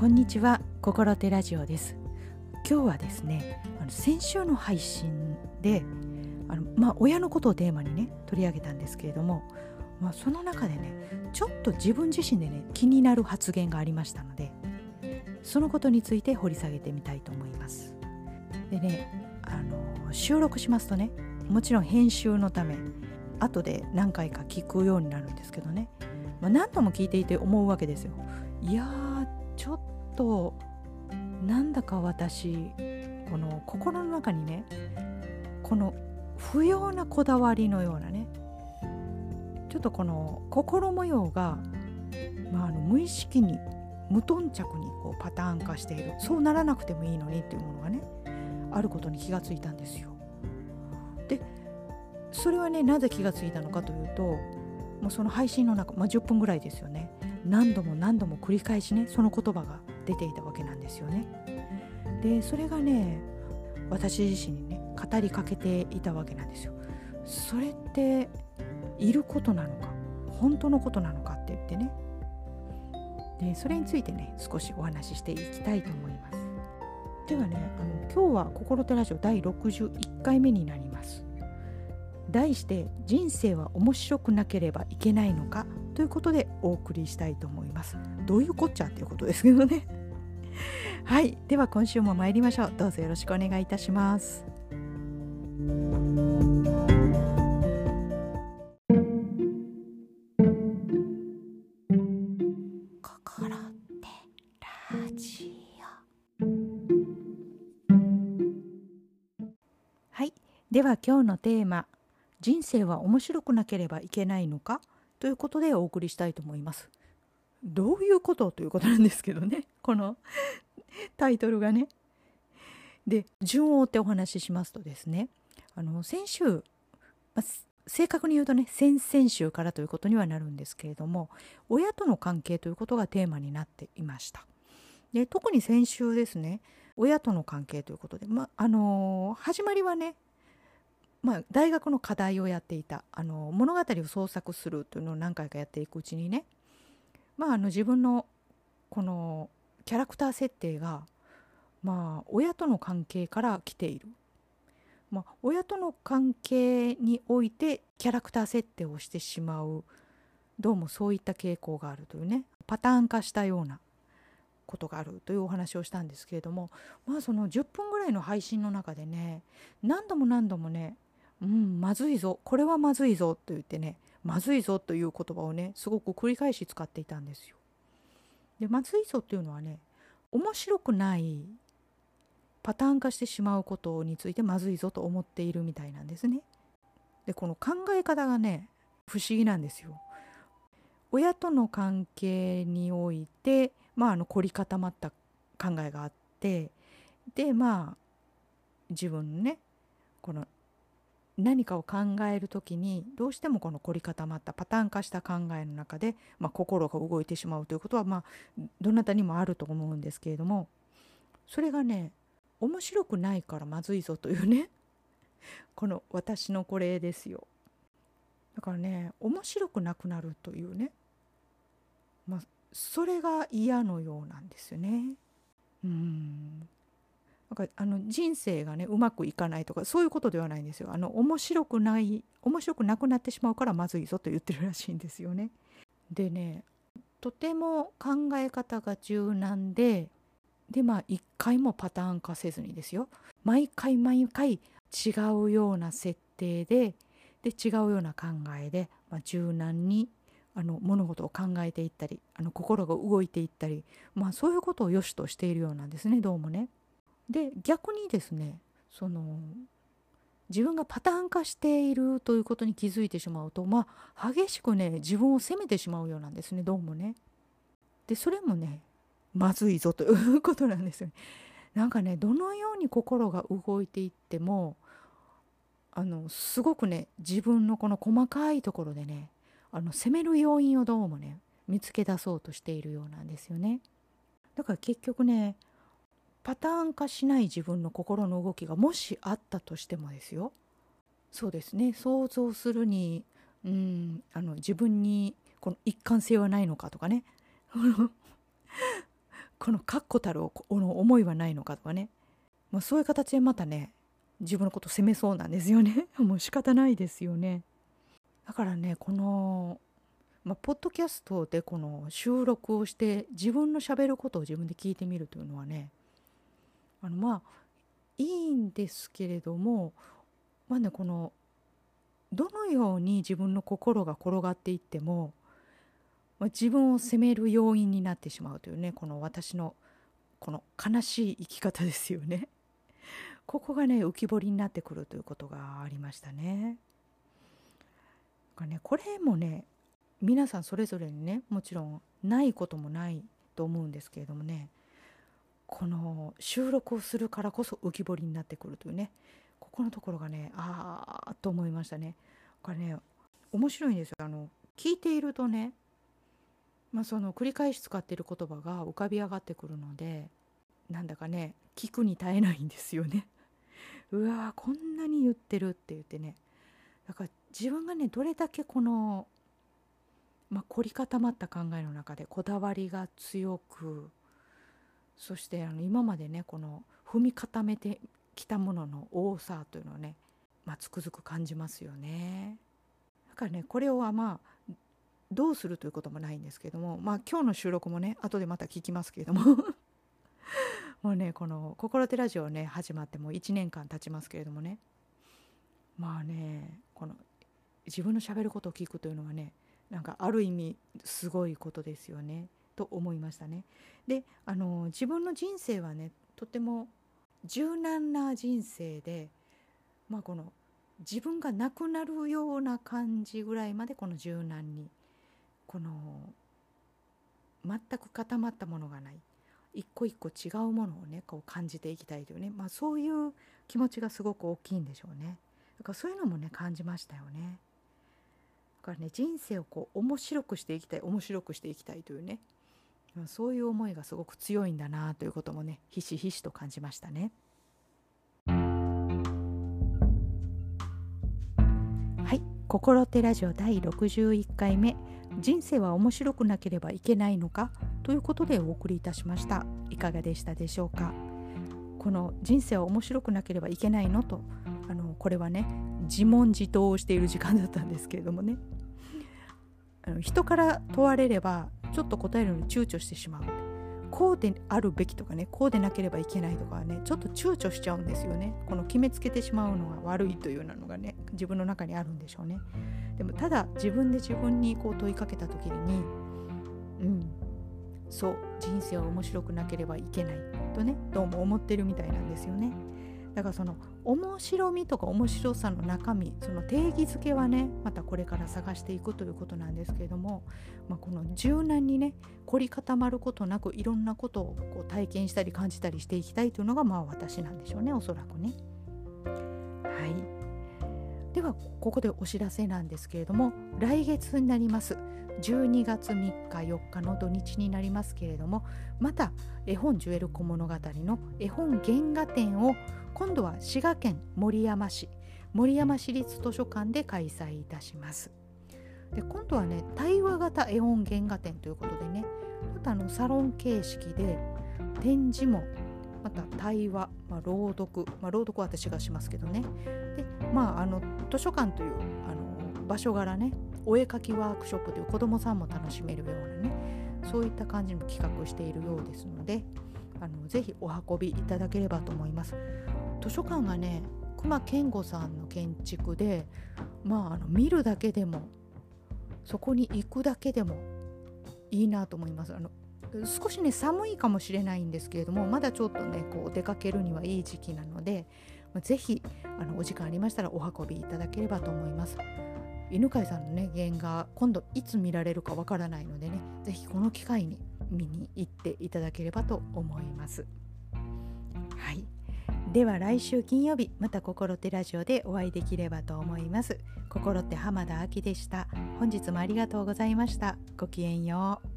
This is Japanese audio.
こんにちは。心手ラジオです。今日はですねあの先週の配信であのまあ親のことをテーマにね取り上げたんですけれどもまあ、その中でねちょっと自分自身でね気になる発言がありましたのでそのことについて掘り下げてみたいと思います。でねあの収録しますとねもちろん編集のため後で何回か聞くようになるんですけどね、まあ、何度も聞いていて思うわけですよ。いやーとなんだか私この心の中にねこの不要なこだわりのようなねちょっとこの心模様が、まあ、あの無意識に無頓着にこうパターン化しているそうならなくてもいいのにっていうものがねあることに気がついたんですよ。でそれはねなぜ気がついたのかというともうその配信の中、まあ、10分ぐらいですよね何度も何度も繰り返しねその言葉が出ていたわけなんですよね。でそれがね私自身にね語りかけていたわけなんですよ。それっていることなのか本当のことなのかって言ってねでそれについてね少しお話ししていきたいと思いますではねあの今日は「心手ラジオ」第61回目になります題して「人生は面白くなければいけないのか?」ということでお送りしたいと思います。どういうこっちゃっていうことですけどね。はい。では今週も参りましょう。どうぞよろしくお願いいたします。では今日のテーマ「人生は面白くなければいけないのか?」ということでお送りしたいと思います。どういうことということなんですけどね このタイトルがね。で順を追ってお話ししますとですねあの先週、まあ、正確に言うとね先々週からということにはなるんですけれども親との関係ということがテーマになっていました。で特に先週ですね親との関係ということで、まあのー、始まりはねまあ、大学の課題をやっていたあの物語を創作するというのを何回かやっていくうちにね、まあ、あの自分のこのキャラクター設定が、まあ、親との関係から来ている、まあ、親との関係においてキャラクター設定をしてしまうどうもそういった傾向があるというねパターン化したようなことがあるというお話をしたんですけれどもまあその10分ぐらいの配信の中でね何度も何度もねうんまずいぞこれはまずいぞと言ってねまずいぞという言葉をねすごく繰り返し使っていたんですよ。でまずいぞっていうのはね面白くないパターン化してしまうことについてまずいぞと思っているみたいなんですね。でこの考え方がね不思議なんですよ。親との関係においてまああの凝り固まった考えがあってでまあ自分のねこの何かを考える時にどうしてもこの凝り固まったパターン化した考えの中で、まあ、心が動いてしまうということはまあどなたにもあると思うんですけれどもそれがね面白くないからまずいぞというねこの私のこれですよ。だからね面白くなくなるというねまあそれが嫌のようなんですよね。うん。なんかあの人生がねうまくいかないとかそういうことではないんですよ。あの面白くない面白くなくなってしまうからまずいぞと言ってるらしいんですよね。でねとても考え方が柔軟ででまあ一回もパターン化せずにですよ毎回毎回違うような設定でで違うような考えで、まあ、柔軟にあの物事を考えていったりあの心が動いていったり、まあ、そういうことを良しとしているようなんですねどうもね。で逆にですねその自分がパターン化しているということに気づいてしまうとまあ激しくね自分を責めてしまうようなんですねどうもね。でそれもねまずいぞということなんですよね。なんかねどのように心が動いていってもあのすごくね自分のこの細かいところでねあの責める要因をどうもね見つけ出そうとしているようなんですよね。だから結局ねパターン化しない自分の心の動きがもしあったとしてもですよ。そうですね。想像するにうんあの自分にこの一貫性はないのかとかね。この確固たるの思いはないのかとかね、まあ、そういう形でまたね自分のこと責めそうなんですよね。もう仕方ないですよね。だからねこのまあ、ポッドキャストでこの収録をして自分のしゃべることを自分で聞いてみるというのはねあのまあいいんですけれどもまあねこのどのように自分の心が転がっていっても、まあ、自分を責める要因になってしまうというねこの私のこの悲しい生き方ですよね。ここがね浮き彫りになってくるということがありましたね。ねこれもね皆さんそれぞれにねもちろんないこともないと思うんですけれどもねこの収録をするからこそ浮き彫りになってくるというねここのところがねああと思いましたね。これね面白いんですよあの聞いているとね、まあ、その繰り返し使っている言葉が浮かび上がってくるのでなんだかね聞くに耐えないんですよね。うわーこんなに言ってるって言ってねだから自分がねどれだけこのまあ、凝り固まった考えの中でこだわりが強くそしてあの今までねこの踏み固めてきたものの多さというのをね、まあ、つくづく感じますよね。だからねこれをはまあどうするということもないんですけどもまあ今日の収録もね後でまた聞きますけれども。もうねこの「心手ラジオね」始まってもう1年間経ちますけれどもね。まあねこの自分のしゃべることを聞くというのはねなんかある意味すごいことですよね。と思いましたね。であの自分の人生はねとても柔軟な人生で、まあ、この自分がなくなるような感じぐらいまでこの柔軟にこの全く固まったものがない一個一個違うものをねこう感じていきたいというね、まあ、そういう気持ちがすごく大きいんでしょうねだからそういうのもね感じましたよね。だからね人生をこう面白くしていきたい面白くしていきたいというねそういう思いがすごく強いんだなということもねひしひしと感じましたね。はい「心手ラジオ第61回目。人生は面白くなければいけないのか?」ということでお送りいたしました。いかがでしたでしょうか？この人生は面白くなければいけないの？とあのこれはね自問自答をしている時間だったんですけれどもね。あの人から問われればちょっと答えるのに躊躇してしまう。こうであるべきとかねこうでなければいけないとかはねちょっと躊躇しちゃうんですよね。この決めつけてしまうのが悪いというようなのがね自分の中にあるんでしょうね。でもただ自分で自分にこう問いかけた時にうんそう人生は面白くなければいけないとねどうも思ってるみたいなんですよね。だからその面白みとか面白さの中身その定義づけはねまたこれから探していくということなんですけれども、まあ、この柔軟にね凝り固まることなくいろんなことをこう体験したり感じたりしていきたいというのがまあ私なんでしょうねおそらくね。はいではここでお知らせなんですけれども来月になります。12月3日4日の土日になりますけれどもまた絵本ジュエル小物語の絵本原画展を今度は滋賀県守山市守山市立図書館で開催いたします。で今度はね対話型絵本原画展ということでねまたあのサロン形式で展示もまた対話、まあ、朗読、まあ、朗読は私がしますけどね。でまああの図書館というあの場所柄ねお絵かきワークショップという子どもさんも楽しめるようなねそういった感じの企画しているようですのであのぜひお運びいただければと思います。図書館がね隈研吾さんの建築でまああの見るだけでもそこに行くだけでもいいなと思います。あの少しね寒いかもしれないんですけれどもまだちょっとねこう出かけるにはいい時期なのでぜひあのお時間ありましたらお運びいただければと思います。犬飼さんのね原画今度いつ見られるかわからないのでね是非この機会に見に行っていただければと思います。はい。では来週金曜日また心手ラジオでお会いできればと思います。心って浜田亜希でした。本日もありがとうございました。ごきげんよう。